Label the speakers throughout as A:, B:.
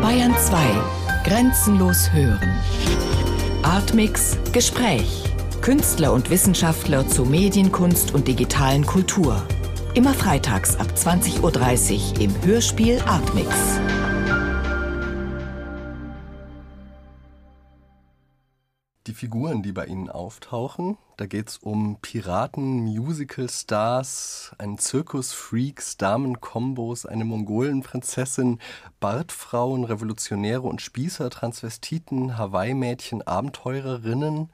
A: Bayern 2. Grenzenlos hören. Artmix Gespräch. Künstler und Wissenschaftler zu Medienkunst und digitalen Kultur. Immer freitags ab 20.30 Uhr im Hörspiel Artmix.
B: Die Figuren, die bei Ihnen auftauchen, da geht es um Piraten, Musical-Stars, einen Zirkus-Freaks, Damen-Kombos, eine Mongolenprinzessin, Bartfrauen, Revolutionäre und Spießer, Transvestiten, Hawaii-Mädchen, Abenteurerinnen.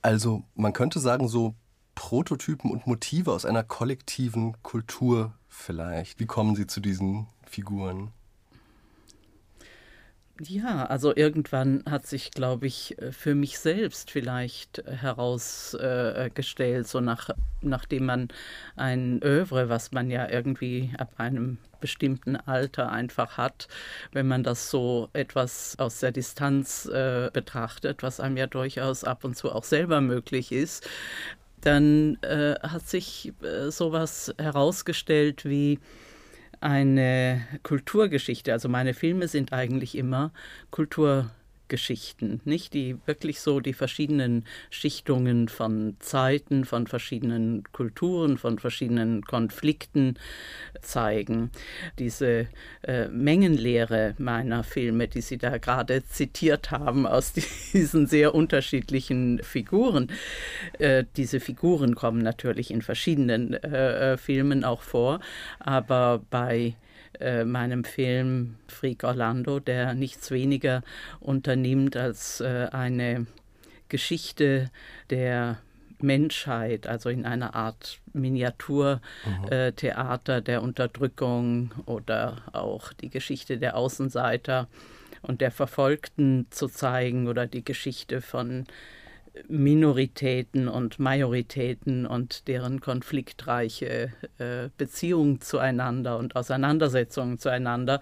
B: Also man könnte sagen, so Prototypen und Motive aus einer kollektiven Kultur vielleicht. Wie kommen Sie zu diesen Figuren?
C: Ja, also irgendwann hat sich, glaube ich, für mich selbst vielleicht herausgestellt, äh, so nach, nachdem man ein Övre, was man ja irgendwie ab einem bestimmten Alter einfach hat, wenn man das so etwas aus der Distanz äh, betrachtet, was einem ja durchaus ab und zu auch selber möglich ist, dann äh, hat sich äh, sowas herausgestellt wie eine Kulturgeschichte. Also meine Filme sind eigentlich immer Kulturgeschichten. Geschichten, nicht? Die wirklich so die verschiedenen Schichtungen von Zeiten, von verschiedenen Kulturen, von verschiedenen Konflikten zeigen. Diese äh, Mengenlehre meiner Filme, die Sie da gerade zitiert haben aus diesen sehr unterschiedlichen Figuren. Äh, diese Figuren kommen natürlich in verschiedenen äh, äh Filmen auch vor, aber bei äh, meinem Film Freak Orlando, der nichts weniger unternimmt als äh, eine Geschichte der Menschheit, also in einer Art Miniaturtheater mhm. äh, der Unterdrückung oder auch die Geschichte der Außenseiter und der Verfolgten zu zeigen oder die Geschichte von Minoritäten und Majoritäten und deren konfliktreiche äh, Beziehungen zueinander und Auseinandersetzungen zueinander.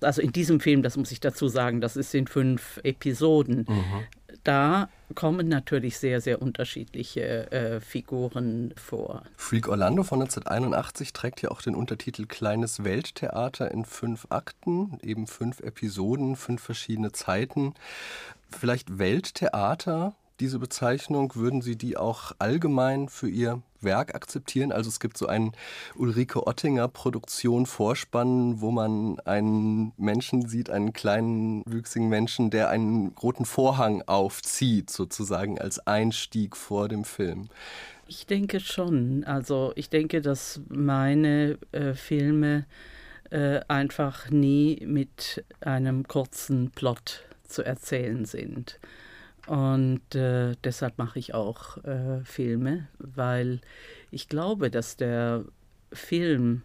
C: Also in diesem Film, das muss ich dazu sagen, das ist in fünf Episoden. Mhm. Da kommen natürlich sehr, sehr unterschiedliche äh, Figuren vor.
B: Freak Orlando von 1981 trägt ja auch den Untertitel Kleines Welttheater in fünf Akten, eben fünf Episoden, fünf verschiedene Zeiten. Vielleicht Welttheater diese Bezeichnung, würden Sie die auch allgemein für Ihr Werk akzeptieren? Also es gibt so einen Ulrike Ottinger Produktion Vorspann, wo man einen Menschen sieht, einen kleinen wüchsigen Menschen, der einen roten Vorhang aufzieht, sozusagen als Einstieg vor dem Film.
C: Ich denke schon. Also ich denke, dass meine äh, Filme äh, einfach nie mit einem kurzen Plot zu erzählen sind. Und äh, deshalb mache ich auch äh, Filme, weil ich glaube, dass der Film,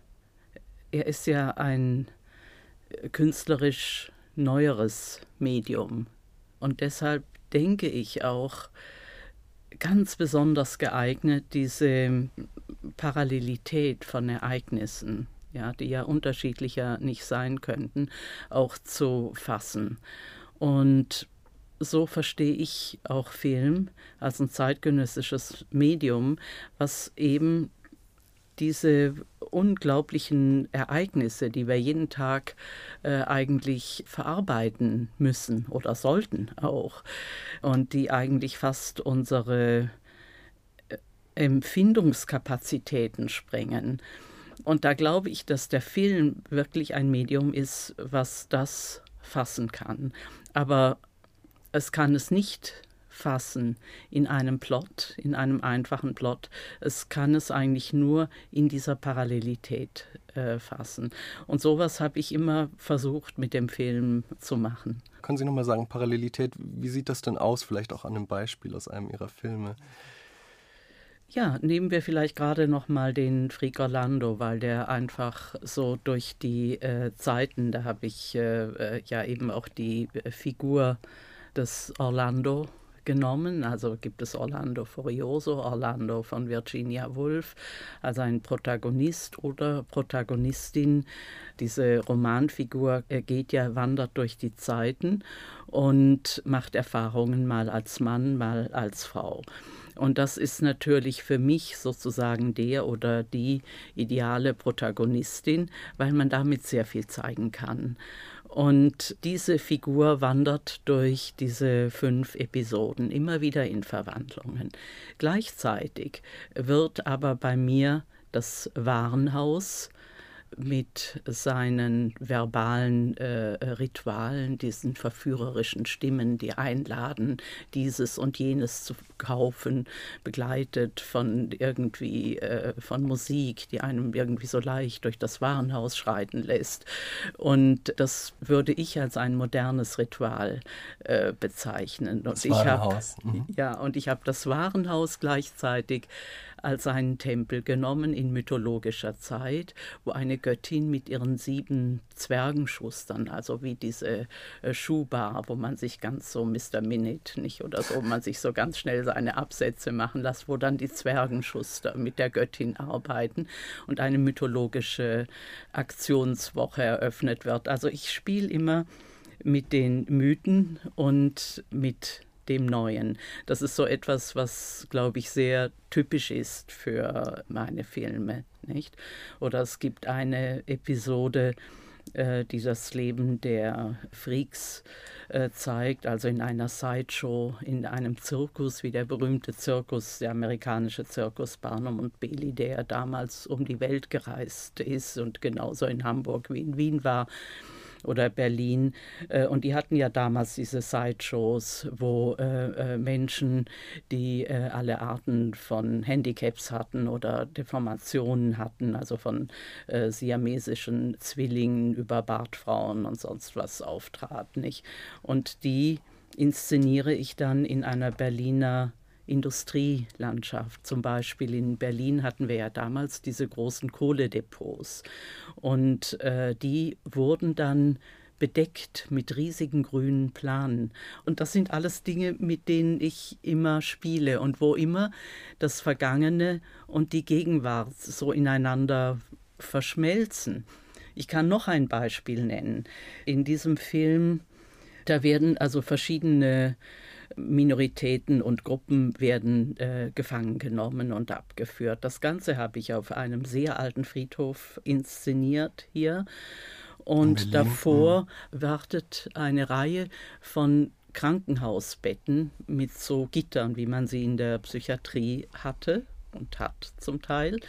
C: er ist ja ein künstlerisch neueres Medium. Und deshalb denke ich auch ganz besonders geeignet, diese Parallelität von Ereignissen, ja, die ja unterschiedlicher nicht sein könnten, auch zu fassen. Und so verstehe ich auch Film als ein zeitgenössisches Medium, was eben diese unglaublichen Ereignisse, die wir jeden Tag äh, eigentlich verarbeiten müssen oder sollten auch und die eigentlich fast unsere äh, Empfindungskapazitäten sprengen. Und da glaube ich, dass der Film wirklich ein Medium ist, was das fassen kann. Aber es kann es nicht fassen in einem Plot, in einem einfachen Plot. Es kann es eigentlich nur in dieser Parallelität äh, fassen. Und sowas habe ich immer versucht mit dem Film zu machen.
B: Können Sie nochmal sagen, Parallelität, wie sieht das denn aus? Vielleicht auch an einem Beispiel aus einem Ihrer Filme.
C: Ja, nehmen wir vielleicht gerade noch mal den Freak Orlando, weil der einfach so durch die äh, Zeiten, da habe ich äh, äh ja eben auch die äh, Des Orlando genommen. Also gibt es Orlando Furioso, Orlando von Virginia Woolf, also ein Protagonist oder Protagonistin. Diese Romanfigur geht ja, wandert durch die Zeiten und macht Erfahrungen mal als Mann, mal als Frau. Und das ist natürlich für mich sozusagen der oder die ideale Protagonistin, weil man damit sehr viel zeigen kann. Und diese Figur wandert durch diese fünf Episoden immer wieder in Verwandlungen. Gleichzeitig wird aber bei mir das Warenhaus mit seinen verbalen äh, Ritualen, diesen verführerischen Stimmen, die einladen, dieses und jenes zu kaufen, begleitet von irgendwie äh, von Musik, die einem irgendwie so leicht durch das Warenhaus schreiten lässt. Und das würde ich als ein modernes Ritual äh, bezeichnen.
B: Und
C: das
B: Warenhaus.
C: Hab, mhm. Ja, und ich habe das Warenhaus gleichzeitig als einen Tempel genommen in mythologischer Zeit, wo eine Göttin mit ihren sieben Zwergenschustern, also wie diese äh, Schuhbar, wo man sich ganz so Mr. Minute nicht oder so, man sich so ganz schnell seine Absätze machen lässt, wo dann die Zwergenschuster mit der Göttin arbeiten und eine mythologische Aktionswoche eröffnet wird. Also ich spiele immer mit den Mythen und mit dem Neuen. Das ist so etwas, was, glaube ich, sehr typisch ist für meine Filme, nicht? Oder es gibt eine Episode, äh, die das Leben der Freaks äh, zeigt, also in einer Sideshow, in einem Zirkus, wie der berühmte Zirkus, der amerikanische Zirkus Barnum und Bailey, der damals um die Welt gereist ist und genauso in Hamburg wie in Wien war oder Berlin. Äh, und die hatten ja damals diese Sideshows, wo äh, äh, Menschen, die alle Arten von Handicaps hatten oder Deformationen hatten, also von siamesischen Zwillingen über Bartfrauen und sonst was auftraten. Nicht? Und die inszeniere ich dann in einer Berliner Industrielandschaft. Zum Beispiel in Berlin hatten wir ja damals diese großen Kohledepots und äh, die wurden dann bedeckt mit riesigen grünen Planen. Und das sind alles Dinge, mit denen ich immer spiele und wo immer das Vergangene und die Gegenwart so ineinander verschmelzen. Ich kann noch ein Beispiel nennen. In diesem Film, da werden also verschiedene Minoritäten und Gruppen werden äh, gefangen genommen und abgeführt. Das Ganze habe ich auf einem sehr alten Friedhof inszeniert hier. Und davor wartet eine Reihe von Krankenhausbetten mit so Gittern, wie man sie in der Psychiatrie hatte und hat zum Teil.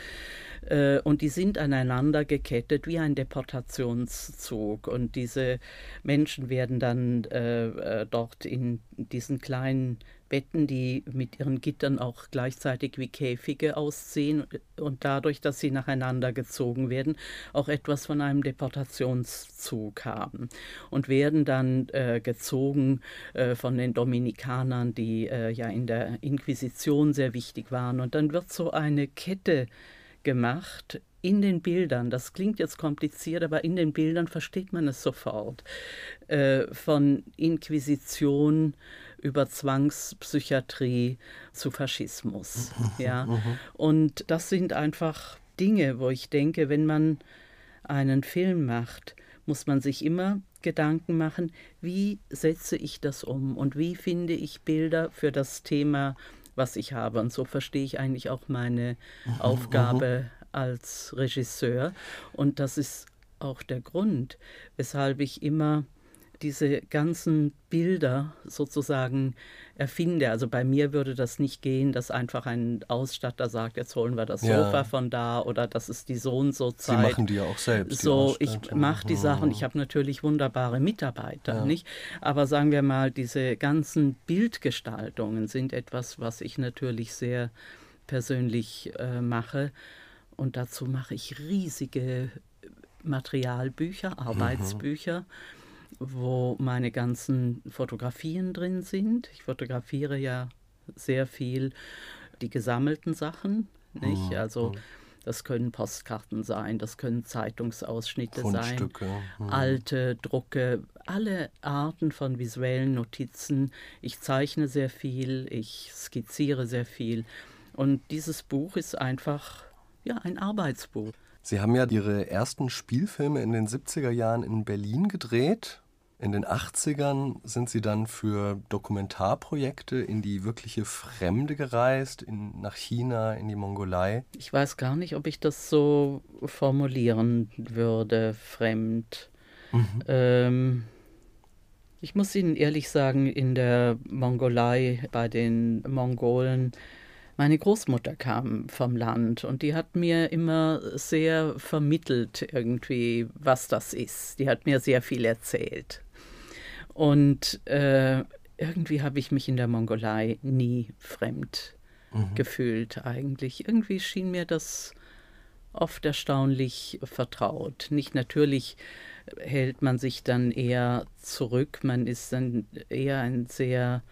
C: Äh, und die sind aneinander gekettet wie ein Deportationszug. Und diese Menschen werden dann äh, äh, dort in diesen kleinen Betten, die mit ihren Gittern auch gleichzeitig wie Käfige aussehen und dadurch, dass sie nacheinander gezogen werden, auch etwas von einem Deportationszug haben und werden dann äh, gezogen äh, von den Dominikanern, die äh, ja in der Inquisition sehr wichtig waren. Und dann wird so eine Kette gemacht in den Bildern, das klingt jetzt kompliziert, aber in den Bildern versteht man es sofort, äh, von Inquisition über Zwangspsychiatrie zu Faschismus. ja. Und das sind einfach Dinge, wo ich denke, wenn man einen Film macht, muss man sich immer Gedanken machen, wie setze ich das um und wie finde ich Bilder für das Thema was ich habe. Und so verstehe ich eigentlich auch meine mhm, Aufgabe mhm. als Regisseur. Und das ist auch der Grund, weshalb ich immer diese ganzen Bilder sozusagen erfinde. Also bei mir würde das nicht gehen, dass einfach ein Ausstatter sagt, jetzt holen wir das ja. Sofa von da oder das ist die so und so Zeit.
B: Sie machen die ja auch selbst.
C: So, ich mache die Sachen. Ich habe natürlich wunderbare Mitarbeiter, ja. nicht? Aber sagen wir mal, diese ganzen Bildgestaltungen sind etwas, was ich natürlich sehr persönlich äh, mache. Und dazu mache ich riesige Materialbücher, mhm. Arbeitsbücher. Mhm wo meine ganzen Fotografien drin sind. Ich fotografiere ja sehr viel die gesammelten Sachen, nicht? Mhm. Also mhm. das können Postkarten sein, das können Zeitungsausschnitte sein, mhm. alte Drucke, alle Arten von visuellen Notizen. Ich zeichne sehr viel, ich skizziere sehr viel. Und dieses Buch ist einfach ja, ein Arbeitsbuch.
B: Sie haben ja Ihre ersten Spielfilme in den 70er Jahren in Berlin gedreht In den 80ern sind Sie dann für Dokumentarprojekte in die wirkliche Fremde gereist, in, nach China, in die Mongolei.
C: Ich weiß gar nicht, ob ich das so formulieren würde, fremd. Mhm. Ähm, ich muss Ihnen ehrlich sagen, in der Mongolei bei den Mongolen, meine Großmutter kam vom Land und die hat mir immer sehr vermittelt irgendwie, was das ist. Die hat mir sehr viel erzählt. Und äh, irgendwie habe ich mich in der Mongolei nie fremd mhm. gefühlt eigentlich. Irgendwie schien mir das oft erstaunlich vertraut. Nicht natürlich hält man sich dann eher zurück, man ist dann eher ein sehr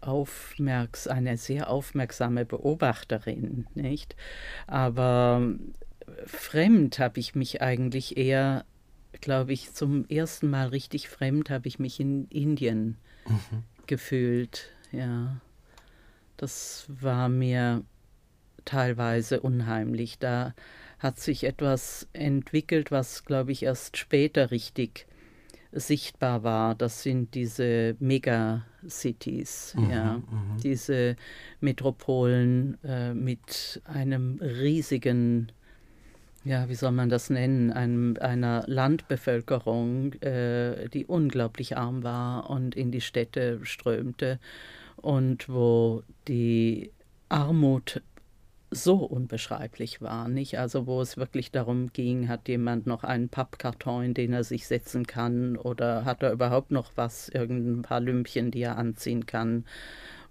C: aufmerks eine sehr aufmerksame Beobachterin, nicht? Aber fremd habe ich mich eigentlich eher glaube ich, zum ersten Mal richtig fremd habe ich mich in Indien mhm. gefühlt. Ja, das war mir teilweise unheimlich. Da hat sich etwas entwickelt, was, glaube ich, erst später richtig sichtbar war. Das sind diese Megacities, mhm, ja, mhm. diese Metropolen äh, mit einem riesigen ja, wie soll man das nennen, einem, einer Landbevölkerung, äh, die unglaublich arm war und in die Städte strömte und wo die Armut so unbeschreiblich war, nicht? Also wo es wirklich darum ging, hat jemand noch einen Pappkarton, in den er sich setzen kann oder hat er überhaupt noch was, irgendein paar Lümpchen, die er anziehen kann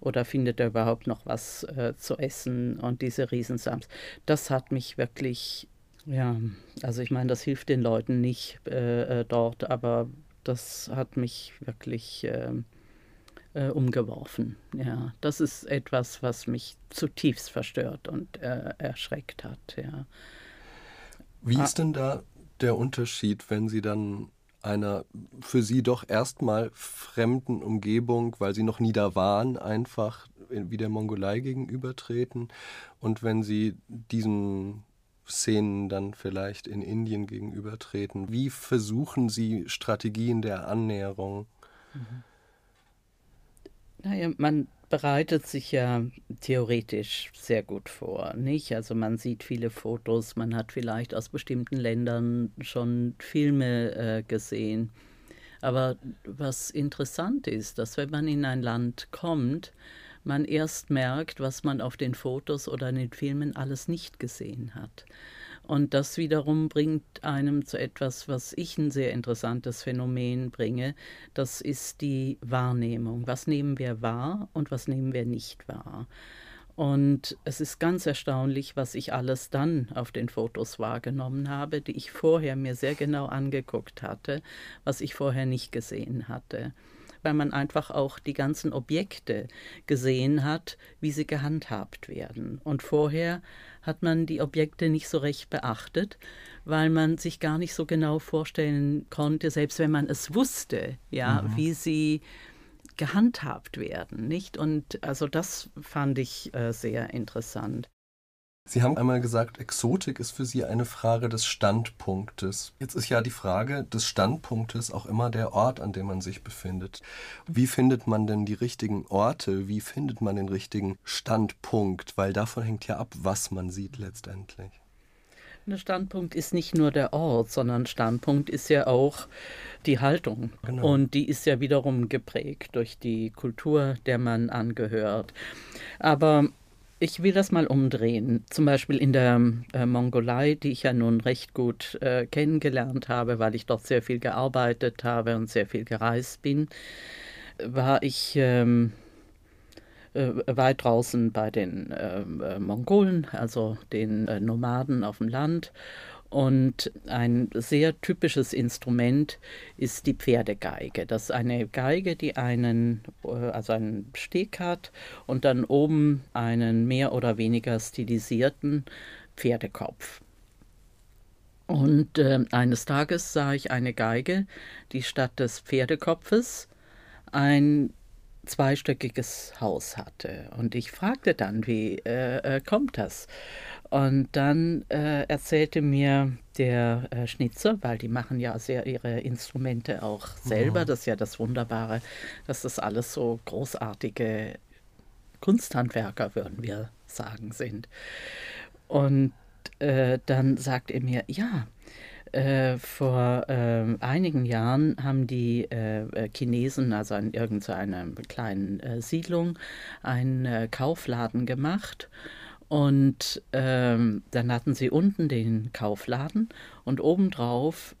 C: oder findet er überhaupt noch was äh, zu essen und diese Riesensams. Das hat mich wirklich ja, also ich meine, das hilft den Leuten nicht äh, äh, dort, aber das hat mich wirklich äh, äh, umgeworfen. Ja, das ist etwas, was mich zutiefst verstört und äh, erschreckt hat. Ja.
B: Wie ah. ist denn da der Unterschied, wenn Sie dann einer für Sie doch erstmal fremden Umgebung, weil Sie noch nie da waren, einfach wie der Mongolei gegenübertreten und wenn Sie diesen Szenen dann vielleicht in Indien gegenübertreten? Wie versuchen Sie Strategien der Annäherung? Mhm.
C: Naja, man bereitet sich ja theoretisch sehr gut vor, nicht? Also man sieht viele Fotos, man hat vielleicht aus bestimmten Ländern schon Filme äh, gesehen. Aber was interessant ist, dass wenn man in ein Land kommt, man erst merkt, was man auf den Fotos oder in den Filmen alles nicht gesehen hat. Und das wiederum bringt einem zu etwas, was ich ein sehr interessantes Phänomen bringe. Das ist die Wahrnehmung. Was nehmen wir wahr und was nehmen wir nicht wahr? Und es ist ganz erstaunlich, was ich alles dann auf den Fotos wahrgenommen habe, die ich vorher mir sehr genau angeguckt hatte, was ich vorher nicht gesehen hatte weil man einfach auch die ganzen Objekte gesehen hat, wie sie gehandhabt werden. Und vorher hat man die Objekte nicht so recht beachtet, weil man sich gar nicht so genau vorstellen konnte, selbst wenn man es wusste, ja, mhm. wie sie gehandhabt werden, nicht? Und also das fand ich äh, sehr interessant.
B: Sie haben einmal gesagt, Exotik ist für Sie eine Frage des Standpunktes. Jetzt ist ja die Frage des Standpunktes auch immer der Ort, an dem man sich befindet. Wie findet man denn die richtigen Orte? Wie findet man den richtigen Standpunkt? Weil davon hängt ja ab, was man sieht letztendlich.
C: Der Standpunkt ist nicht nur der Ort, sondern Standpunkt ist ja auch die Haltung. Genau. Und die ist ja wiederum geprägt durch die Kultur, der man angehört. Aber ich will das mal umdrehen. Zum Beispiel in der äh, Mongolei, die ich ja nun recht gut äh, kennengelernt habe, weil ich dort sehr viel gearbeitet habe und sehr viel gereist bin, war ich ähm, äh, weit draußen bei den ähm, äh, Mongolen, also den äh, Nomaden auf dem Land. Und ein sehr typisches Instrument ist die Pferdegeige. Das ist eine Geige, die einen, äh, also einen Steg hat und dann oben einen mehr oder weniger stilisierten Pferdekopf. Und äh, eines Tages sah ich eine Geige, die statt des Pferdekopfes ein zweistöckiges Haus hatte. Und ich fragte dann, wie äh, äh, kommt das? Und dann äh, erzählte mir der äh, Schnitzer, weil die machen ja sehr ihre Instrumente auch selber. Mhm. Das ist ja das Wunderbare, dass das alles so großartige Kunsthandwerker, würden wir sagen, sind. Und äh, dann sagt er mir, ja, äh, vor äh, einigen Jahren haben die äh, äh Chinesen, also in irgendeiner kleinen äh, Siedlung, einen äh, Kaufladen gemacht. Und ähm, dann hatten sie unten den Kaufladen und obendrauf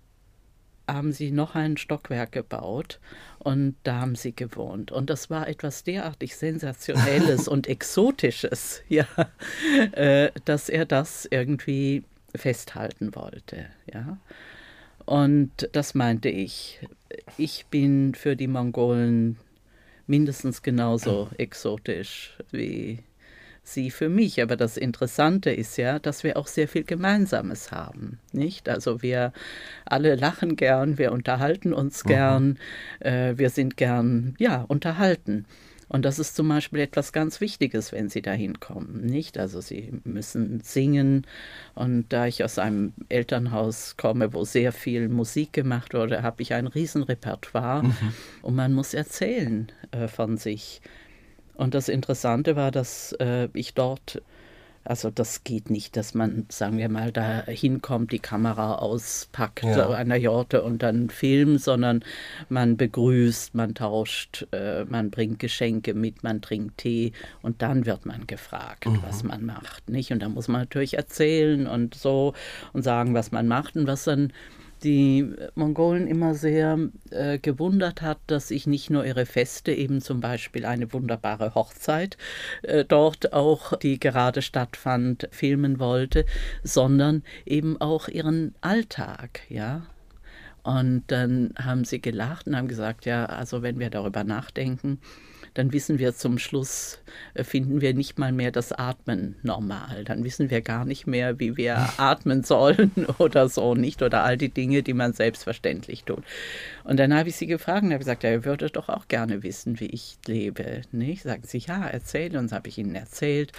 C: haben sie noch ein Stockwerk gebaut und da haben sie gewohnt. Und das war etwas derartig Sensationelles und Exotisches, ja, dass er das irgendwie festhalten wollte, ja. Und das meinte ich. Ich bin für die Mongolen mindestens genauso exotisch wie sie für mich. Aber das Interessante ist ja, dass wir auch sehr viel Gemeinsames haben, nicht? Also wir alle lachen gern, wir unterhalten uns mhm. gern, äh, wir sind gern, ja, unterhalten. Und das ist zum Beispiel etwas ganz Wichtiges, wenn Sie dahin kommen, nicht? Also Sie müssen singen. Und da ich aus einem Elternhaus komme, wo sehr viel Musik gemacht wurde, habe ich ein Riesenrepertoire. Mhm. Und man muss erzählen äh, von sich. Und das Interessante war, dass äh, ich dort, also das geht nicht, dass man, sagen wir mal, da hinkommt, die Kamera auspackt ja. an der Jorte und dann filmt, sondern man begrüßt, man tauscht, äh, man bringt Geschenke mit, man trinkt Tee und dann wird man gefragt, mhm. was man macht, nicht? Und da muss man natürlich erzählen und so und sagen, was man macht und was dann die Mongolen immer sehr äh, gewundert hat, dass ich nicht nur ihre Feste, eben zum Beispiel eine wunderbare Hochzeit äh, dort auch, die gerade stattfand, filmen wollte, sondern eben auch ihren Alltag, ja. Und dann haben sie gelacht und haben gesagt, ja, also wenn wir darüber nachdenken, dann wissen wir zum Schluss, äh, finden wir nicht mal mehr das Atmen normal. Dann wissen wir gar nicht mehr, wie wir atmen sollen oder so nicht oder all die Dinge, die man selbstverständlich tut. Und dann habe ich sie gefragt und habe gesagt, ja, ihr würdet doch auch gerne wissen, wie ich lebe. Nicht? Sagen sie, ja, erzähl. Und habe ich ihnen erzählt,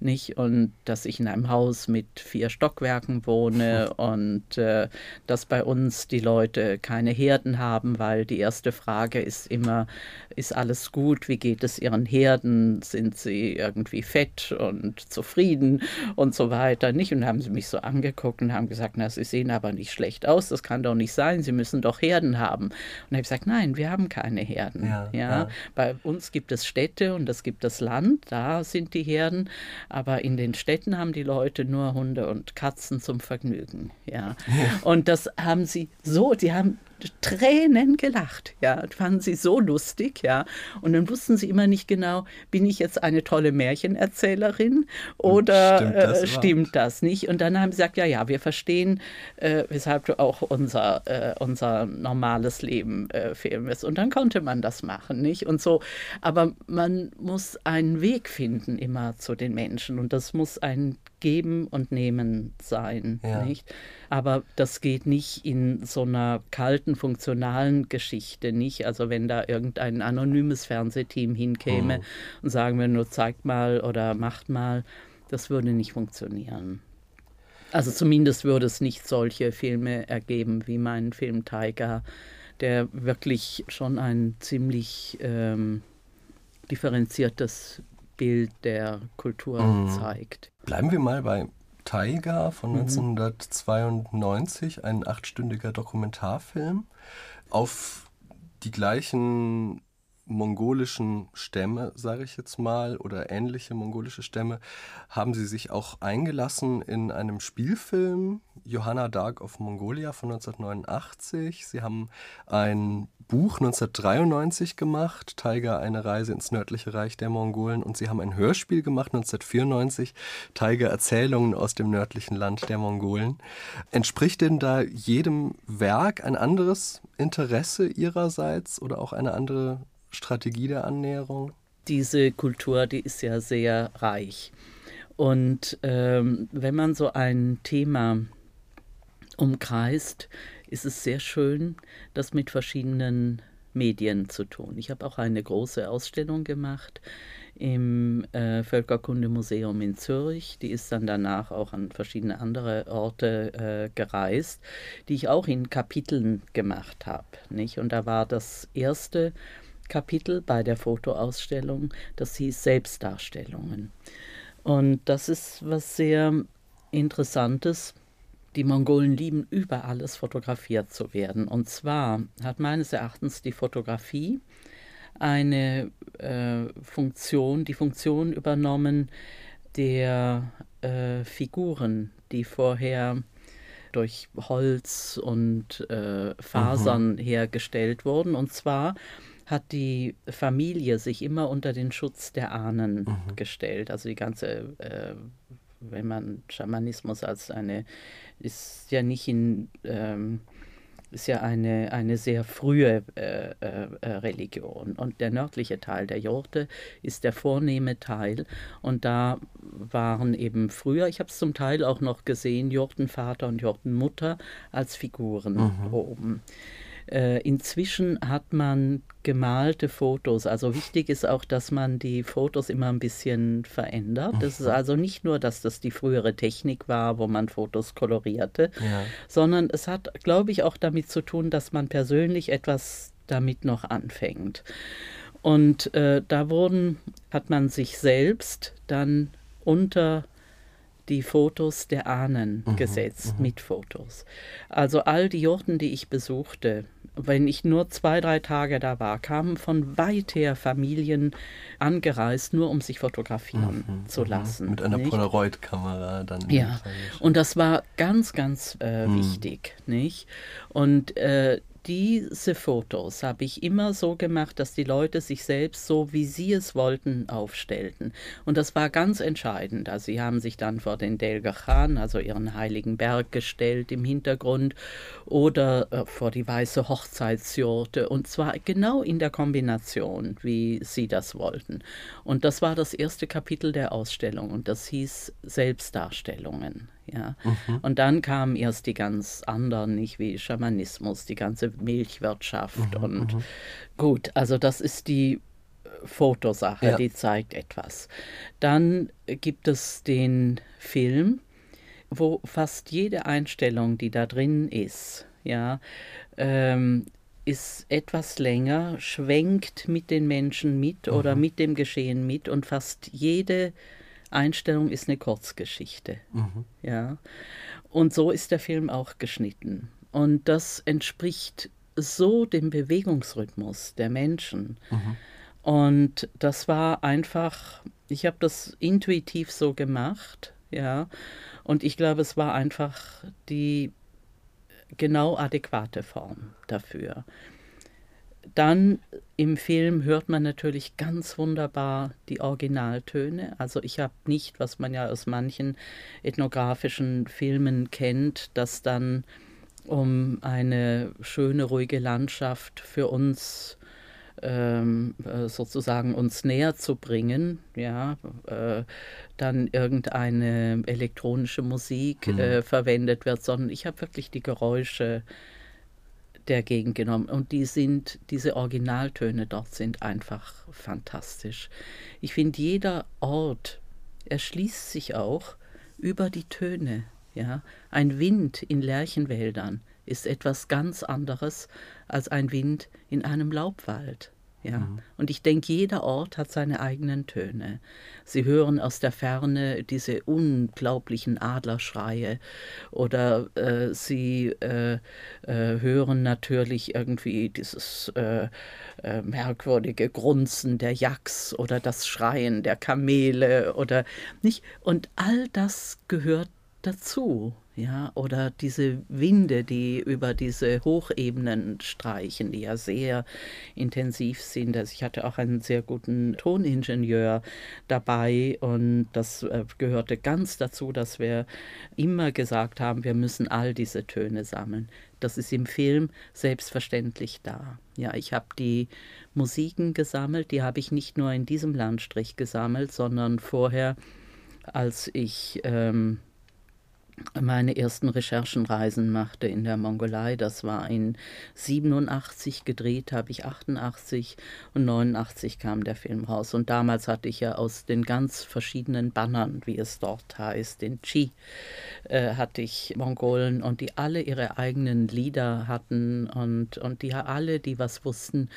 C: nicht? Und dass ich in einem Haus mit vier Stockwerken wohne und äh, dass bei uns die Leute keine Herden haben, weil die erste Frage ist immer, ist alles gut? Wie geht es ihren Herden? Sind sie irgendwie fett und zufrieden und so weiter? Nicht? Und haben sie mich so angeguckt und haben gesagt, na, sie sehen aber nicht schlecht aus. Das kann doch nicht sein. Sie müssen doch Herden haben haben. Und habe ich gesagt, nein, wir haben keine Herden. Ja, ja, ja. Bei uns gibt es Städte und es gibt das Land, da sind die Herden, aber in den Städten haben die Leute nur Hunde und Katzen zum Vergnügen. Ja. ja. Und das haben sie so, die haben Tränen gelacht, ja, fanden sie so lustig, ja. Und dann wussten sie immer nicht genau, bin ich jetzt eine tolle Märchenerzählerin oder stimmt das, äh, stimmt das, nicht? Und dann haben sie gesagt, ja, ja, wir verstehen, äh, weshalb du auch unser, äh, unser normales Leben äh, filmen wirst. Und dann konnte man das machen, nicht? Und so, aber man muss einen Weg finden immer zu den Menschen und das muss ein Geben und Nehmen sein, ja. nicht? Aber das geht nicht in so einer kalten, funktionalen Geschichte, nicht? Also wenn da irgendein anonymes Fernsehteam hinkäme oh. und sagen wir nur, zeigt mal oder macht mal, das würde nicht funktionieren. Also zumindest würde es nicht solche Filme ergeben wie mein Film Tiger, der wirklich schon ein ziemlich ähm, differenziertes Bild der Kultur mhm. zeigt.
B: Bleiben wir mal bei Taiga von mhm. 1992, ein achtstündiger Dokumentarfilm auf die gleichen mongolischen Stämme, sage ich jetzt mal, oder ähnliche mongolische Stämme, haben sie sich auch eingelassen in einem Spielfilm, Johanna Dark of Mongolia von 1989. Sie haben ein Buch 1993 gemacht, Tiger, eine Reise ins nördliche Reich der Mongolen. Und sie haben ein Hörspiel gemacht 1994, Tiger, Erzählungen aus dem nördlichen Land der Mongolen. Entspricht denn da jedem Werk ein anderes Interesse ihrerseits oder auch eine andere Strategie der Annäherung?
C: Diese Kultur, die ist ja sehr reich. Und ähm, wenn man so ein Thema umkreist, ist es sehr schön, das mit verschiedenen Medien zu tun. Ich habe auch eine große Ausstellung gemacht im äh, Völkerkundemuseum in Zürich. Die ist dann danach auch an verschiedene andere Orte äh, gereist, die ich auch in Kapiteln gemacht habe. Und da war das erste Kapitel bei der Fotoausstellung, das hieß Selbstdarstellungen. Und das ist was sehr Interessantes. Die Mongolen lieben über alles fotografiert zu werden. Und zwar hat meines Erachtens die Fotografie eine äh, Funktion, die Funktion übernommen der äh, Figuren, die vorher durch Holz und äh, Fasern mhm. hergestellt wurden. Und zwar hat die Familie sich immer unter den Schutz der Ahnen mhm. gestellt. Also die ganze, äh, wenn man Schamanismus als eine, ist ja nicht in ähm, ist ja eine, eine sehr frühe äh, äh, äh, Religion. Und der nördliche Teil der Jurte ist der vornehme Teil. Und da waren eben früher, ich habe es zum Teil auch noch gesehen, Jurtenvater und Jurtenmutter als Figuren mhm. oben. Äh, inzwischen hat man gemalte Fotos. Also wichtig ist auch, dass man die Fotos immer ein bisschen verändert. Das ist mhm. also nicht nur, dass das die frühere Technik war, wo man Fotos kolorierte, ja. sondern es hat, glaube ich, auch damit zu tun, dass man persönlich etwas damit noch anfängt. Und äh, da wurden, hat man sich selbst dann unter die Fotos der Ahnen mhm, gesetzt, mhm. mit Fotos. Also all die Jurten, die ich besuchte, wenn ich nur zwei, drei Tage da war, kamen von weit her Familien angereist, nur um sich fotografieren mhm, zu mhm. lassen.
B: Mit einer Polaroid-Kamera dann.
C: Ja, und das war ganz, ganz äh, mhm. wichtig, nicht? Und äh, diese Fotos habe ich immer so gemacht, dass die Leute sich selbst so, wie sie es wollten, aufstellten. Und das war ganz entscheidend. Also sie haben sich dann vor den Delgachan, also ihren heiligen Berg, gestellt im Hintergrund oder äh, vor die weiße Hochzeitsjurte. Und zwar genau in der Kombination, wie sie das wollten. Und das war das erste Kapitel der Ausstellung und das hieß Selbstdarstellungen. Ja. Mhm. Und dann kamen erst die ganz anderen, nicht wie Schamanismus, die ganze Milchwirtschaft mhm, und mhm. gut, also das ist die Fotosache, ja. die zeigt etwas. Dann gibt es den Film, wo fast jede Einstellung, die da drin ist, ja, ähm, ist etwas länger, schwenkt mit den Menschen mit oder mhm. mit dem Geschehen mit und fast jede Einstellung ist eine Kurzgeschichte. Mhm. Ja. Und so ist der Film auch geschnitten. Und das entspricht so dem Bewegungsrhythmus der Menschen. Mhm. Und das war einfach, ich habe das intuitiv so gemacht, ja. Und ich glaube, es war einfach die genau adäquate Form dafür. Dann im Film hört man natürlich ganz wunderbar die Originaltöne. Also ich habe nicht, was man ja aus manchen ethnografischen Filmen kennt, dass dann um eine schöne, ruhige Landschaft für uns ähm, äh, sozusagen uns näher zu bringen, ja, äh, dann irgendeine elektronische Musik mhm. äh, verwendet wird, sondern ich habe wirklich die Geräusche der Gegend genommen. Und die sind, diese Originaltöne dort sind einfach fantastisch. Ich finde, jeder Ort erschließt sich auch über die Töne. Ja? Ein Wind in Lärchenwäldern ist etwas ganz anderes als ein Wind in einem Laubwald. Ja. Mhm. Und ich denke, jeder Ort hat seine eigenen Töne. Sie hören aus der Ferne diese unglaublichen Adlerschreie oder äh, sie äh, äh, hören natürlich irgendwie dieses äh, äh, merkwürdige Grunzen der Yaks oder das Schreien der Kamele oder nicht. Und all das gehört dazu ja, oder diese Winde, die über diese Hochebenen streichen, die ja sehr intensiv sind. Also ich hatte auch einen sehr guten Toningenieur dabei und das äh, gehörte ganz dazu, dass wir immer gesagt haben, wir müssen all diese Töne sammeln. Das ist im Film selbstverständlich da. Ja, ich habe die Musiken gesammelt, die habe ich nicht nur in diesem Landstrich gesammelt, sondern vorher, als ich ähm, meine ersten Recherchenreisen machte in der Mongolei. Das war in 87 gedreht, habe ich 88 und 89 kam der Film raus. Und damals hatte ich ja aus den ganz verschiedenen Bannern, wie es dort heißt, den Chi, äh, hatte ich Mongolen und die alle ihre eigenen Lieder hatten und, und die alle, die was wussten,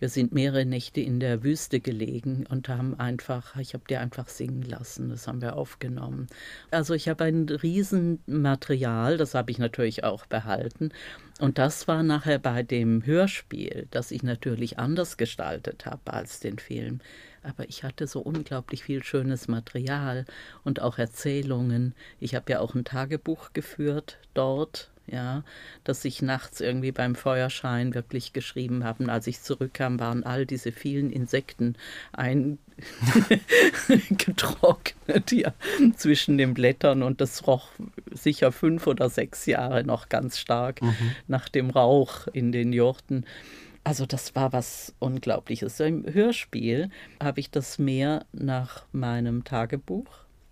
C: wir sind mehrere Nächte in der Wüste gelegen und haben einfach, ich habe dir einfach singen lassen, das haben wir aufgenommen. Also ich habe ein Riesenmaterial, das habe ich natürlich auch behalten. Und das war nachher bei dem Hörspiel, das ich natürlich anders gestaltet habe als den Film. Aber ich hatte so unglaublich viel schönes Material und auch Erzählungen. Ich habe ja auch ein Tagebuch geführt dort ja, dass ich nachts irgendwie beim Feuerschein wirklich geschrieben habe. Und als ich zurückkam, waren all diese vielen Insekten eingetrocknet ja, zwischen den Blättern und das roch sicher fünf oder sechs Jahre noch ganz stark mhm. nach dem Rauch in den Jurten. Also das war was Unglaubliches. Im Hörspiel habe ich das mehr nach meinem Tagebuch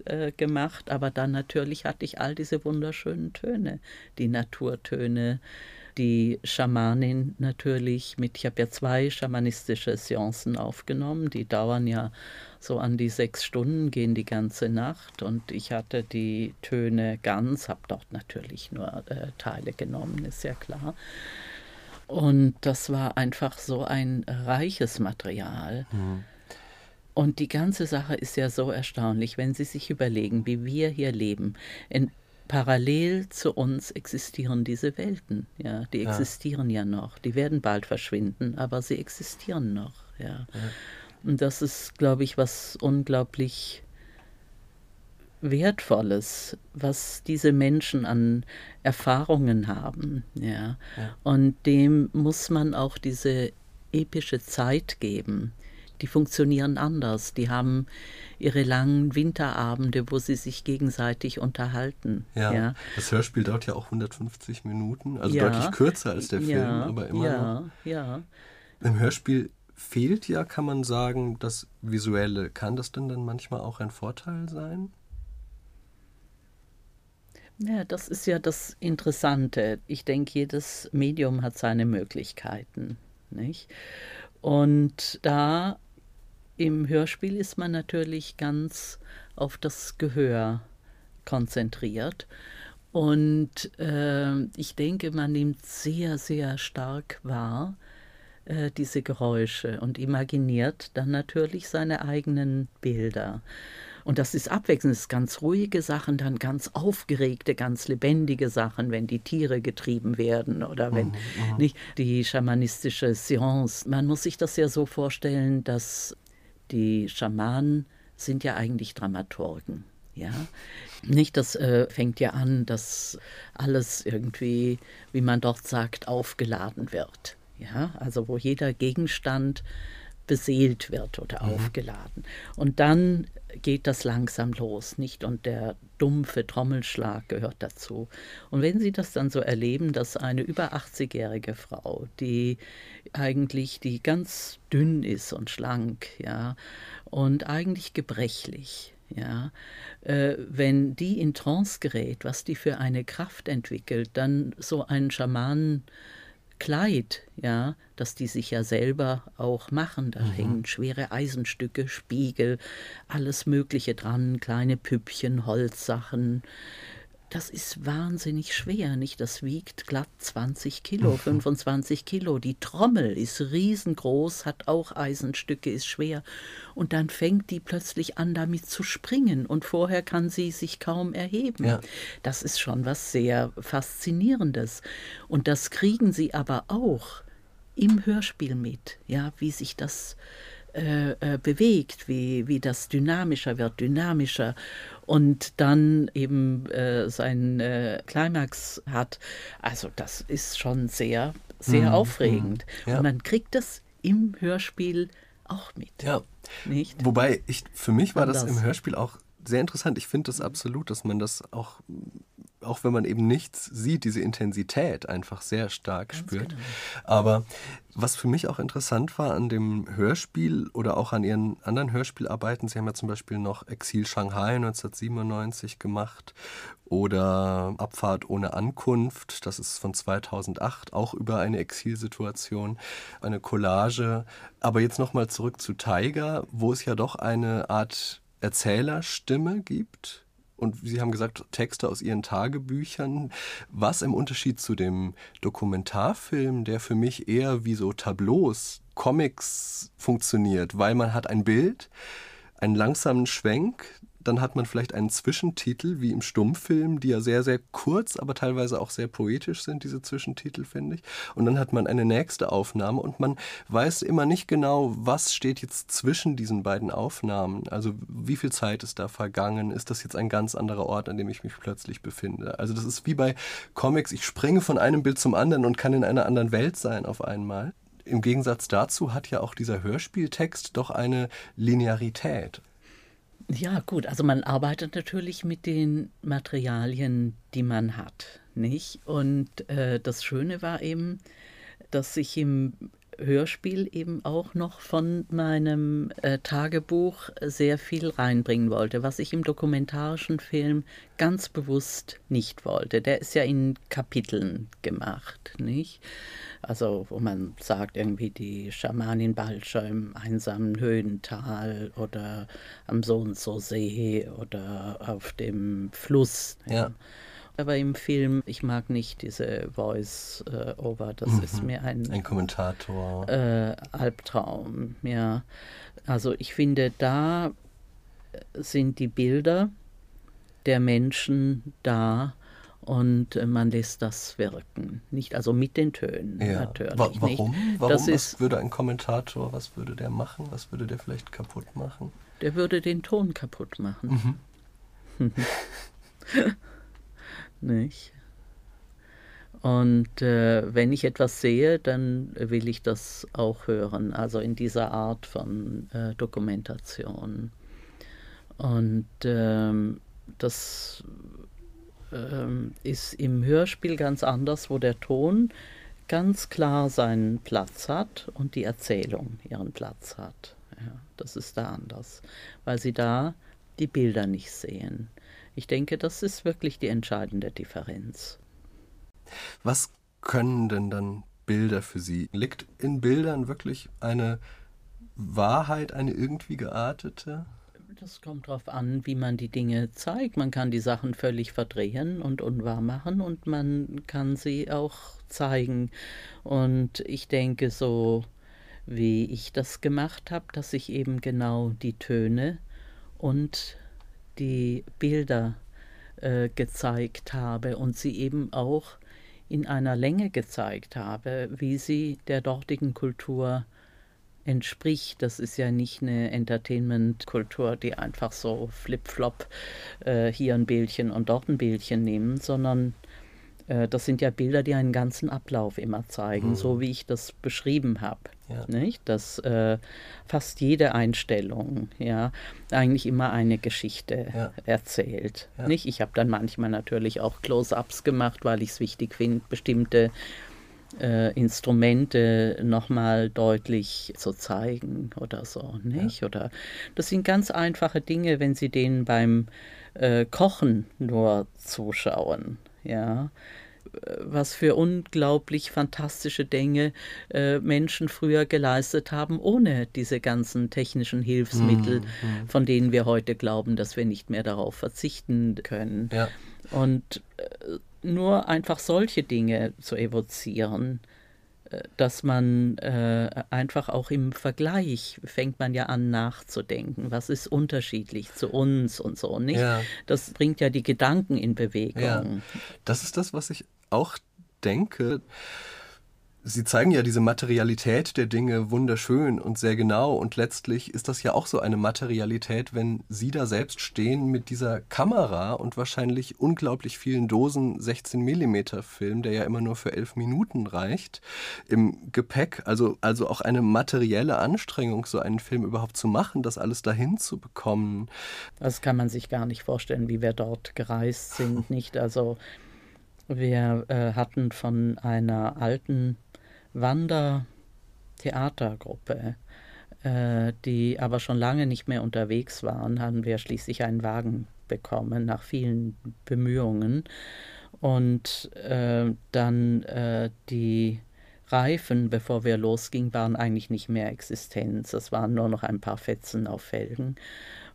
C: äh, gemacht, aber dann natürlich hatte ich all diese wunderschönen Töne, die Naturtöne, die Schamanin natürlich mit, ich habe ja zwei schamanistische Seancen aufgenommen, die dauern ja so an die sechs Stunden, gehen die ganze Nacht und ich hatte die Töne ganz, habe dort natürlich nur äh, Teile genommen, ist ja klar. Und das war einfach so ein reiches Material. Mhm. Und die ganze Sache ist ja so erstaunlich, wenn Sie sich überlegen, wie wir hier leben. In, parallel zu uns existieren diese Welten. Ja, die existieren ja. ja noch. Die werden bald verschwinden, aber sie existieren noch. Ja. ja. Und das ist, glaube ich, was unglaublich Wertvolles, was diese Menschen an Erfahrungen haben. Ja. ja. Und dem muss man auch diese epische Zeit geben die funktionieren anders. Die haben ihre langen Winterabende, wo sie sich gegenseitig unterhalten.
B: Ja, ja. das Hörspiel dauert ja auch 150 Minuten, also ja. deutlich kürzer als der Film, ja. aber immer
C: ja.
B: noch.
C: Ja.
B: Im Hörspiel fehlt ja, kann man sagen, das Visuelle. Kann das denn dann manchmal auch ein Vorteil sein?
C: Ja, das ist ja das Interessante. Ich denke, jedes Medium hat seine Möglichkeiten. Nicht? Und da im Hörspiel ist man natürlich ganz auf das Gehör konzentriert. Und äh, ich denke, man nimmt sehr, sehr stark wahr äh, diese Geräusche und imaginiert dann natürlich seine eigenen Bilder. Und das ist abwechselnd, das ist ganz ruhige Sachen, dann ganz aufgeregte, ganz lebendige Sachen, wenn die Tiere getrieben werden oder wenn mhm. nicht die schamanistische Seance. Man muss sich das ja so vorstellen, dass die Schamanen sind ja eigentlich Dramaturgen. Ja, nicht, das äh, fängt ja an, dass alles irgendwie, wie man dort sagt, aufgeladen wird. Ja, also wo jeder Gegenstand beseelt wird oder mhm. aufgeladen. Und dann geht das langsam los, nicht? Und der dumpfe Trommelschlag gehört dazu. Und wenn Sie das dann so erleben, dass eine über 80-jährige Frau, die eigentlich, die ganz dünn ist und schlank, ja, und eigentlich gebrechlich, ja, äh, wenn die in Trance gerät, was die für eine Kraft entwickelt, dann so einen Schamanen Kleid, ja, dass die sich ja selber auch machen. Da mhm. hängen schwere Eisenstücke, Spiegel, alles Mögliche dran, kleine Püppchen, Holzsachen, das ist wahnsinnig schwer, nicht? Das wiegt glatt 20 Kilo, 25 Kilo. Die Trommel ist riesengroß, hat auch Eisenstücke, ist schwer. Und dann fängt die plötzlich an, damit zu springen. Und vorher kann sie sich kaum erheben. Ja. Das ist schon was sehr Faszinierendes. Und das kriegen sie aber auch im Hörspiel mit, ja, wie sich das äh, äh, bewegt, wie, wie das dynamischer wird, dynamischer und dann eben äh, sein äh, Climax hat. Also das ist schon sehr, sehr mhm. aufregend. Mhm. Ja. Und man kriegt das im Hörspiel auch mit.
B: Ja. Nicht? Wobei, ich, für mich war Anders. das im Hörspiel auch sehr interessant. Ich finde das absolut, dass man das auch auch wenn man eben nichts sieht, diese Intensität einfach sehr stark
C: Ganz
B: spürt.
C: genau.
B: Aber was für mich auch interessant war an dem Hörspiel oder auch an Ihren anderen Hörspielarbeiten, Sie haben ja zum Beispiel noch Exil Shanghai 1997 gemacht oder Abfahrt ohne Ankunft, das ist von 2008, auch über eine Exilsituation, eine Collage. Aber jetzt nochmal zurück zu Tiger, wo es ja doch eine Art Erzählerstimme gibt und Sie haben gesagt, Texte aus Ihren Tagebüchern. Was im Unterschied zu dem Dokumentarfilm, der für mich eher wie so Tableaus, Comics funktioniert, weil man hat ein Bild, einen langsamen Schwenk, dann hat man vielleicht einen Zwischentitel, wie im Stummfilm, die ja sehr, sehr kurz, aber teilweise auch sehr poetisch sind, diese Zwischentitel, finde ich. Und dann hat man eine nächste Aufnahme und man weiß immer nicht genau, was steht jetzt zwischen diesen beiden Aufnahmen. Also wie viel Zeit ist da vergangen? Ist das jetzt ein ganz anderer Ort, an dem ich mich plötzlich befinde? Also das ist wie bei Comics, ich springe von einem Bild zum anderen und kann in einer anderen Welt sein auf einmal. Im Gegensatz dazu hat ja auch dieser Hörspieltext doch eine Linearität.
C: Ja, gut, also man arbeitet natürlich mit den Materialien, die man hat, nicht? Und äh, das Schöne war eben, dass ich im Hörspiel eben auch noch von meinem äh, Tagebuch sehr viel reinbringen wollte, was ich im dokumentarischen Film ganz bewusst nicht wollte. Der ist ja in Kapiteln gemacht, nicht? Also, wo man sagt, irgendwie die Schamanin Balscher im einsamen Höhental oder am so und so See oder auf dem Fluss.
B: Ja.
C: Aber im Film, ich mag nicht diese Voice-Over, das mhm. ist mir ein,
B: ein Kommentator.
C: Äh, Albtraum, ja. Also ich finde, da sind die Bilder der Menschen da und man lässt das wirken. Nicht also mit den Tönen
B: ja.
C: natürlich.
B: Wa warum?
C: Nicht.
B: Warum?
C: Das
B: was
C: ist,
B: würde ein Kommentator, was würde der machen? Was würde der vielleicht kaputt machen?
C: Der würde den Ton kaputt machen. Mhm. Nicht? Und äh, wenn ich etwas sehe, dann will ich das auch hören, also in dieser Art von äh, Dokumentation. Und ähm, das ähm, ist im Hörspiel ganz anders, wo der Ton ganz klar seinen Platz hat und die Erzählung ihren Platz hat. Ja, das ist da anders, weil sie da die Bilder nicht sehen. Ich denke, das ist wirklich die entscheidende Differenz.
B: Was können denn dann Bilder für Sie? Liegt in Bildern wirklich eine Wahrheit, eine irgendwie geartete?
C: Das kommt darauf an, wie man die Dinge zeigt. Man kann die Sachen völlig verdrehen und unwahr machen und man kann sie auch zeigen. Und ich denke, so wie ich das gemacht habe, dass ich eben genau die Töne und die Bilder äh, gezeigt habe und sie eben auch in einer Länge gezeigt habe, wie sie der dortigen Kultur entspricht. Das ist ja nicht eine Entertainment-Kultur, die einfach so flip-flop äh, hier ein Bildchen und dort ein Bildchen nehmen, sondern äh, das sind ja Bilder, die einen ganzen Ablauf immer zeigen, mhm. so wie ich das beschrieben habe. Ja. Nicht? Dass äh, fast jede Einstellung ja eigentlich immer eine Geschichte ja. erzählt. Ja. Nicht? Ich habe dann manchmal natürlich auch Close-ups gemacht, weil ich es wichtig finde, bestimmte äh, Instrumente nochmal deutlich zu zeigen oder so, nicht? Oder das sind ganz einfache Dinge, wenn Sie denen beim äh, Kochen nur zuschauen, ja was für unglaublich fantastische Dinge äh, Menschen früher geleistet haben, ohne diese ganzen technischen Hilfsmittel, mm, von denen wir heute glauben, dass wir nicht mehr darauf verzichten können. Ja. Und äh, nur einfach solche Dinge zu evozieren, äh, dass man äh, einfach auch im Vergleich fängt man ja an nachzudenken, was ist unterschiedlich zu uns und so, nicht? Ja. Das bringt ja die Gedanken in Bewegung. Ja.
B: Das ist das, was ich auch denke. Sie zeigen ja diese Materialität der Dinge wunderschön und sehr genau. Und letztlich ist das ja auch so eine Materialität, wenn Sie da selbst stehen mit dieser Kamera und wahrscheinlich unglaublich vielen Dosen 16 mm Film, der ja immer nur für elf Minuten reicht, im Gepäck. Also, also auch eine materielle Anstrengung, so einen Film überhaupt zu machen, das alles dahin zu bekommen.
C: Das kann man sich gar nicht vorstellen, wie wir dort gereist sind, nicht? Also wir äh, hatten von einer alten Wandertheatergruppe, äh, die aber schon lange nicht mehr unterwegs waren, haben wir schließlich einen Wagen bekommen nach vielen Bemühungen. Und äh, dann äh, die Reifen, bevor wir losgingen, waren eigentlich nicht mehr existent. Es waren nur noch ein paar Fetzen auf Felgen.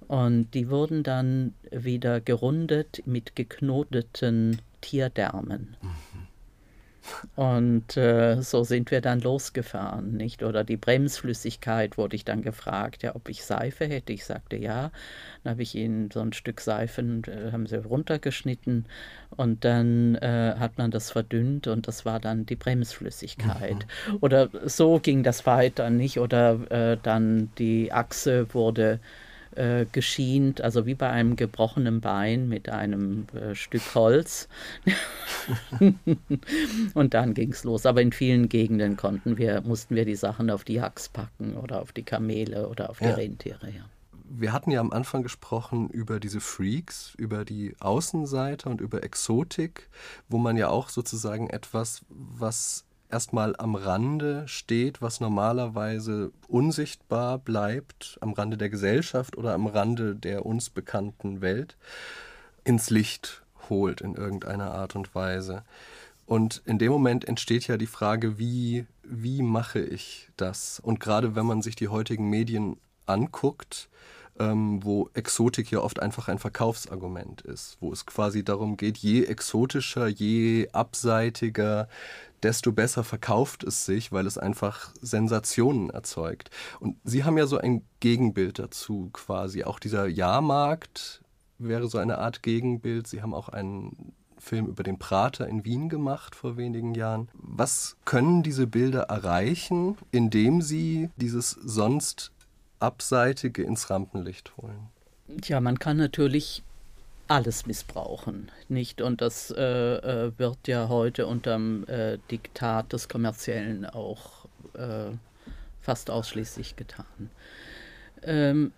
C: Und die wurden dann wieder gerundet mit geknoteten Tierdärmen. Mhm. Und äh, so sind wir dann losgefahren, nicht? Oder die Bremsflüssigkeit wurde ich dann gefragt, ja, ob ich Seife hätte. Ich sagte ja. Dann habe ich ihnen so ein Stück Seifen, äh, haben sie runtergeschnitten und dann äh, hat man das verdünnt und das war dann die Bremsflüssigkeit. Mhm. Oder so ging das weiter, nicht? Oder äh, dann die Achse wurde äh, geschient, also wie bei einem gebrochenen Bein mit einem äh, Stück Holz. und dann ging es los. Aber in vielen Gegenden konnten wir, mussten wir die Sachen auf die Hacks packen oder auf die Kamele oder auf die ja. Rentiere. Ja.
B: Wir hatten ja am Anfang gesprochen über diese Freaks, über die Außenseiter und über Exotik, wo man ja auch sozusagen etwas, was erstmal am Rande steht, was normalerweise unsichtbar bleibt, am Rande der Gesellschaft oder am Rande der uns bekannten Welt, ins Licht holt in irgendeiner Art und Weise. Und in dem Moment entsteht ja die Frage, wie, wie mache ich das? Und gerade wenn man sich die heutigen Medien anguckt, ähm, wo Exotik ja oft einfach ein Verkaufsargument ist, wo es quasi darum geht, je exotischer, je abseitiger, desto besser verkauft es sich, weil es einfach Sensationen erzeugt. Und Sie haben ja so ein Gegenbild dazu quasi. Auch dieser Jahrmarkt wäre so eine Art Gegenbild. Sie haben auch einen Film über den Prater in Wien gemacht vor wenigen Jahren. Was können diese Bilder erreichen, indem sie dieses sonst Abseitige ins Rampenlicht holen?
C: Ja, man kann natürlich alles missbrauchen, nicht? Und das äh, äh, wird ja heute unterm äh, Diktat des Kommerziellen auch äh, fast ausschließlich getan. Ähm,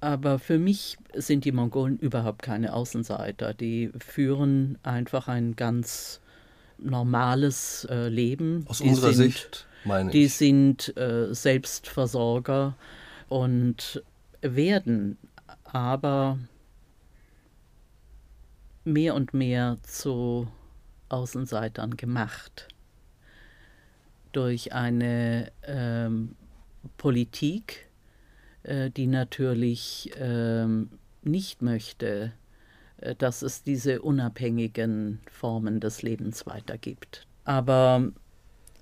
C: aber für mich sind die Mongolen überhaupt keine Außenseiter. Die führen einfach ein ganz normales äh, Leben.
B: Aus die unserer sind, Sicht, meine ich.
C: Die sind äh, Selbstversorger und werden aber mehr und mehr zu Außenseitern gemacht durch eine ähm, Politik, äh, die natürlich ähm, nicht möchte, äh, dass es diese unabhängigen Formen des Lebens weitergibt. Aber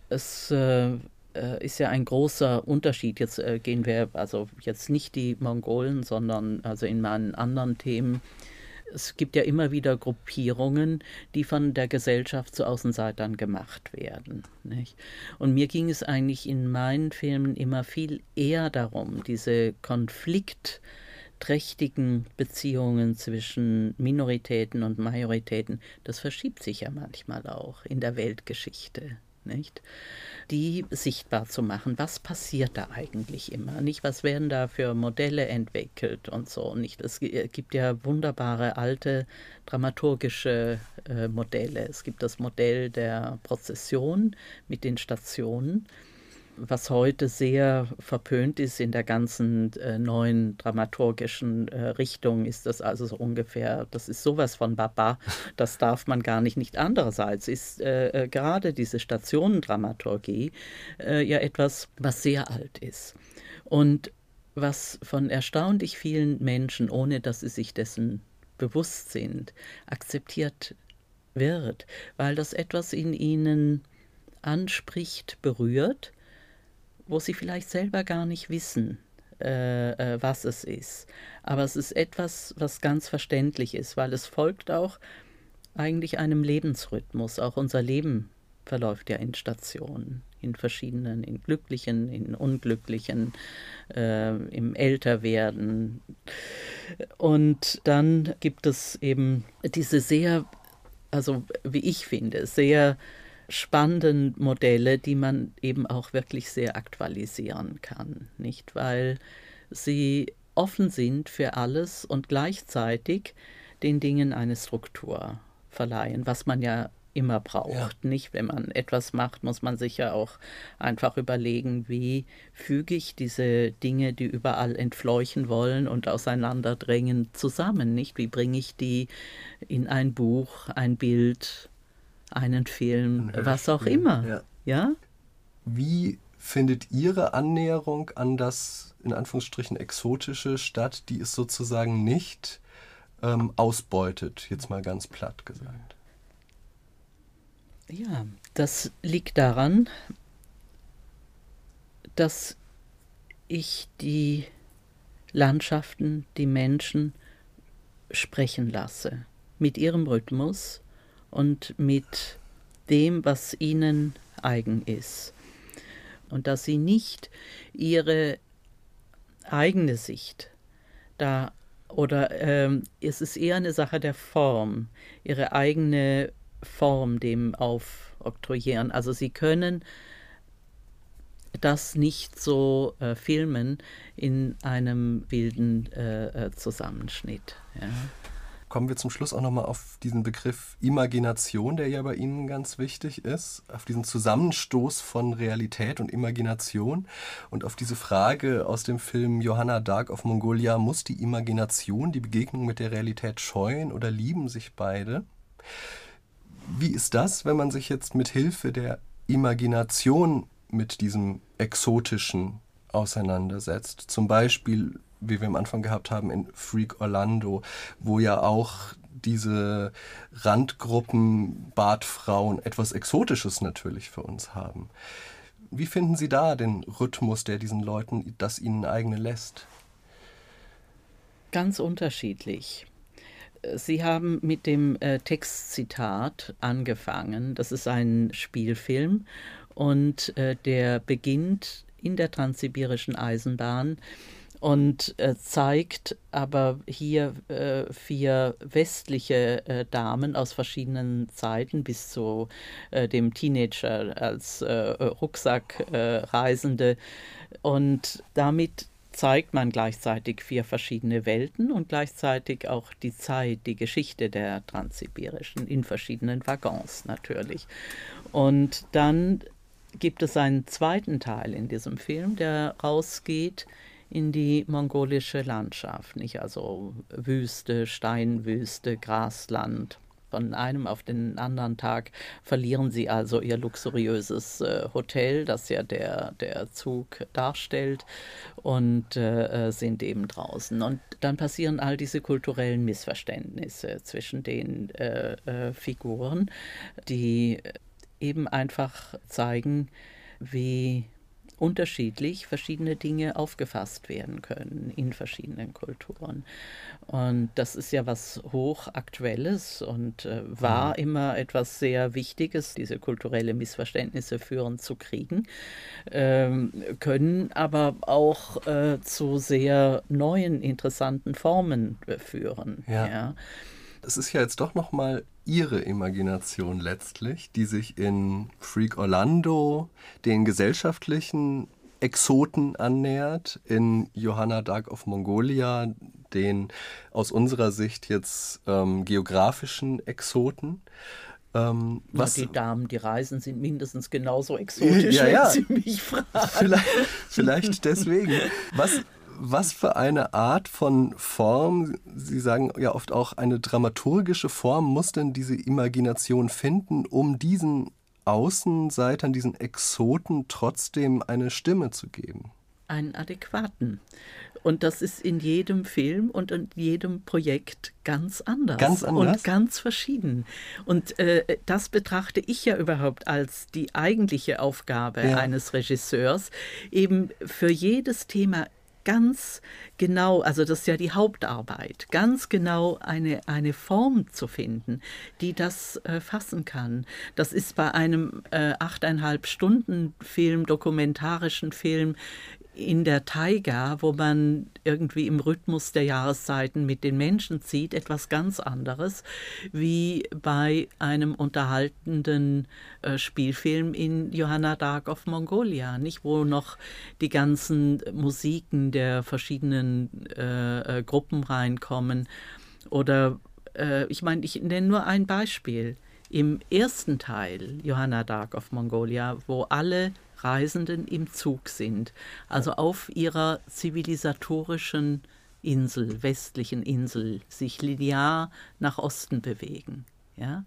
C: es äh, äh ist ja ein großer Unterschied. Jetzt äh, gehen wir also jetzt nicht die Mongolen, sondern also in meinen anderen Themen es gibt ja immer wieder Gruppierungen, die von der Gesellschaft zu Außenseitern gemacht werden. Nicht? Und mir ging es eigentlich in meinen Filmen immer viel eher darum, diese konfliktträchtigen Beziehungen zwischen Minoritäten und Majoritäten, das verschiebt sich ja manchmal auch in der Weltgeschichte. Nicht? die sichtbar zu machen. Was passiert da eigentlich immer? Nicht, was werden da für Modelle entwickelt und so nicht. Es gibt ja wunderbare alte dramaturgische äh, Modelle. Es gibt das Modell der Prozession mit den Stationen was heute sehr verpönt ist in der ganzen äh, neuen dramaturgischen äh, Richtung, ist das also so ungefähr, das ist sowas von Baba, das darf man gar nicht. Nicht andererseits ist äh, äh gerade diese Stationendramaturgie äh, ja etwas, was sehr alt ist. Und was von erstaunlich vielen Menschen, ohne dass sie sich dessen bewusst sind, akzeptiert wird, weil das etwas in ihnen anspricht, berührt wo sie vielleicht selber gar nicht wissen, äh, äh, was es ist. Aber es ist etwas, was ganz verständlich ist, weil es folgt auch eigentlich einem Lebensrhythmus. Auch unser Leben verläuft ja in Stationen, in verschiedenen, in glücklichen, in unglücklichen, äh, im Älterwerden. Und dann gibt es eben diese sehr, also wie ich finde, sehr spannenden Modelle, die man eben auch wirklich sehr aktualisieren kann, nicht? Weil sie offen sind für alles und gleichzeitig den Dingen eine Struktur verleihen, was man ja immer braucht. Ja. Nicht, wenn man etwas macht, muss man sich ja auch einfach überlegen, wie füge ich diese Dinge, die überall entfleuchen wollen und auseinanderdrängen, zusammen. Nicht, wie bringe ich die in ein Buch, ein Bild, einen Film, was auch immer. Ja. ja?
B: Wie findet Ihre Annäherung an das in Anführungsstrichen exotische statt, die es sozusagen nicht ähm, ausbeutet, jetzt mal ganz platt gesagt?
C: Ja, das liegt daran, dass ich die Landschaften, die Menschen sprechen lasse, mit ihrem Rhythmus und mit dem, was ihnen eigen ist. Und dass sie nicht ihre eigene Sicht da oder ähm, es ist eher eine Sache der Form, ihre eigene Form dem aufoktroyieren. Also sie können das nicht so äh, filmen in einem wilden äh, äh Zusammenschnitt. Ja
B: kommen wir zum Schluss auch nochmal auf diesen Begriff Imagination, der ja bei Ihnen ganz wichtig ist, auf diesen Zusammenstoß von Realität und Imagination und auf diese Frage aus dem Film Johanna Dark of Mongolia, muss die Imagination die Begegnung mit der Realität scheuen oder lieben sich beide? Wie ist das, wenn man sich jetzt mit Hilfe der Imagination mit diesem Exotischen auseinandersetzt? Zum Beispiel wie wir am Anfang gehabt haben, in Freak Orlando, wo ja auch diese Randgruppen Bartfrauen etwas Exotisches natürlich für uns haben. Wie finden Sie da den Rhythmus, der diesen Leuten das ihnen eigene lässt?
C: Ganz unterschiedlich. Sie haben mit dem äh, Textzitat angefangen. Das ist ein Spielfilm und äh, der beginnt in der transsibirischen Eisenbahn und äh, zeigt aber hier äh, vier westliche äh, Damen aus verschiedenen Zeiten bis zu äh, dem Teenager als äh, Rucksackreisende. und damit zeigt man gleichzeitig vier verschiedene Welten und gleichzeitig auch die Zeit, die Geschichte der Transsibirischen in verschiedenen Waggons natürlich. Und dann gibt es einen zweiten Teil in diesem Film, der rausgeht in die mongolische Landschaft, nicht also Wüste, Steinwüste, Grasland. Von einem auf den anderen Tag verlieren sie also ihr luxuriöses äh, Hotel, das ja der, der Zug darstellt, und äh, äh sind eben draußen. Und dann passieren all diese kulturellen Missverständnisse zwischen den äh, äh Figuren, die eben einfach zeigen, wie unterschiedlich verschiedene Dinge aufgefasst werden können in verschiedenen Kulturen. Und das ist ja was hochaktuelles und äh, war mhm. immer etwas sehr Wichtiges, diese kulturelle Missverständnisse führen zu kriegen, ähm, können aber auch äh, zu sehr neuen, interessanten Formen äh, führen.
B: Ja. ja. Das ist ja jetzt doch noch mal ihre Imagination letztlich, die sich in Freak Orlando den gesellschaftlichen Exoten annähert, in Johanna Dark of Mongolia den aus unserer Sicht jetzt ähm, geografischen Exoten.
C: Ähm, was ja, die Damen, die reisen, sind mindestens genauso exotisch, ja, ja. wenn Sie mich fragen.
B: Vielleicht, vielleicht deswegen. Was, was für eine Art von Form, Sie sagen ja oft auch eine dramaturgische Form, muss denn diese Imagination finden, um diesen Außenseitern, diesen Exoten trotzdem eine Stimme zu geben?
C: Einen adäquaten. Und das ist in jedem Film und in jedem Projekt ganz anders.
B: Ganz anders.
C: Und ganz verschieden. Und äh, das betrachte ich ja überhaupt als die eigentliche Aufgabe ja. eines Regisseurs, eben für jedes Thema ganz genau, also das ist ja die Hauptarbeit, ganz genau eine, eine Form zu finden, die das äh, fassen kann. Das ist bei einem äh, achteinhalb Stunden Film, dokumentarischen Film in der Taiga, wo man irgendwie im Rhythmus der Jahreszeiten mit den Menschen zieht, etwas ganz anderes wie bei einem unterhaltenden äh, Spielfilm in Johanna Dark of Mongolia, nicht wo noch die ganzen Musiken der verschiedenen äh, äh, Gruppen reinkommen oder äh, ich meine, ich nenne nur ein Beispiel. Im ersten Teil Johanna Dark of Mongolia, wo alle Reisenden im Zug sind, also auf ihrer zivilisatorischen Insel, westlichen Insel, sich linear nach Osten bewegen. Ja?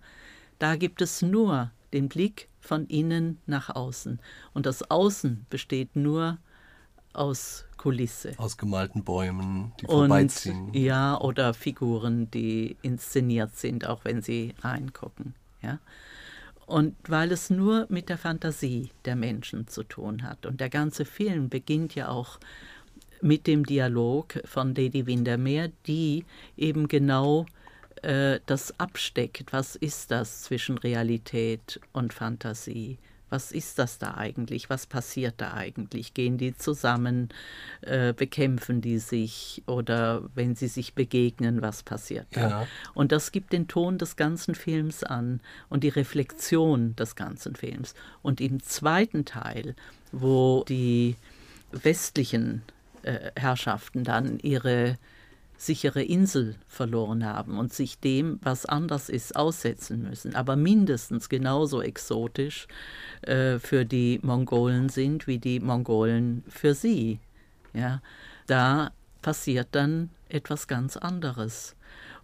C: Da gibt es nur den Blick von innen nach außen. Und das Außen besteht nur aus Kulisse.
B: Aus gemalten Bäumen, die
C: Und,
B: vorbeiziehen.
C: Ja, oder Figuren, die inszeniert sind, auch wenn sie reingucken. Ja? Und weil es nur mit der Fantasie der Menschen zu tun hat. Und der ganze Film beginnt ja auch mit dem Dialog von Lady Windermere, die eben genau äh, das absteckt. Was ist das zwischen Realität und Fantasie? Was ist das da eigentlich? Was passiert da eigentlich? Gehen die zusammen? Äh, bekämpfen die sich? Oder wenn sie sich begegnen, was passiert da?
B: Ja.
C: Und das gibt den Ton des ganzen Films an und die Reflexion des ganzen Films. Und im zweiten Teil, wo die westlichen äh, Herrschaften dann ihre sichere Insel verloren haben und sich dem, was anders ist, aussetzen müssen, aber mindestens genauso exotisch äh, für die Mongolen sind wie die Mongolen für sie. Ja, da passiert dann etwas ganz anderes.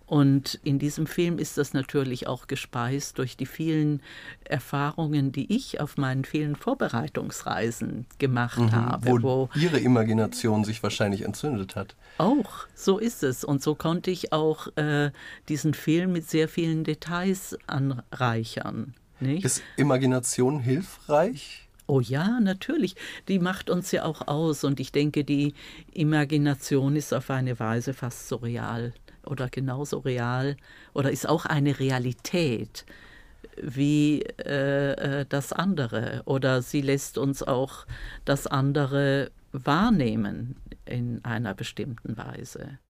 C: Und in diesem Film ist das natürlich auch gespeist durch die vielen Erfahrungen, die ich auf meinen vielen Vorbereitungsreisen gemacht
B: Mhm,
C: habe.
B: wo,
C: wo
B: ihre Imagination sich wahrscheinlich entzündet hat.
C: auch, so ist es. Und so konnte ich auch äh, diesen Film mit sehr vielen Details anreichern. Nicht?
B: Ist Imagination hilfreich?
C: Oh ja, natürlich. Die macht uns ja auch aus. Und ich denke, die Imagination ist auf eine Weise fast so real oder genauso real oder ist auch eine Realität wie äh, äh, das andere. Oder sie lässt uns auch das andere wahrnehmen in einer bestimmten Weise.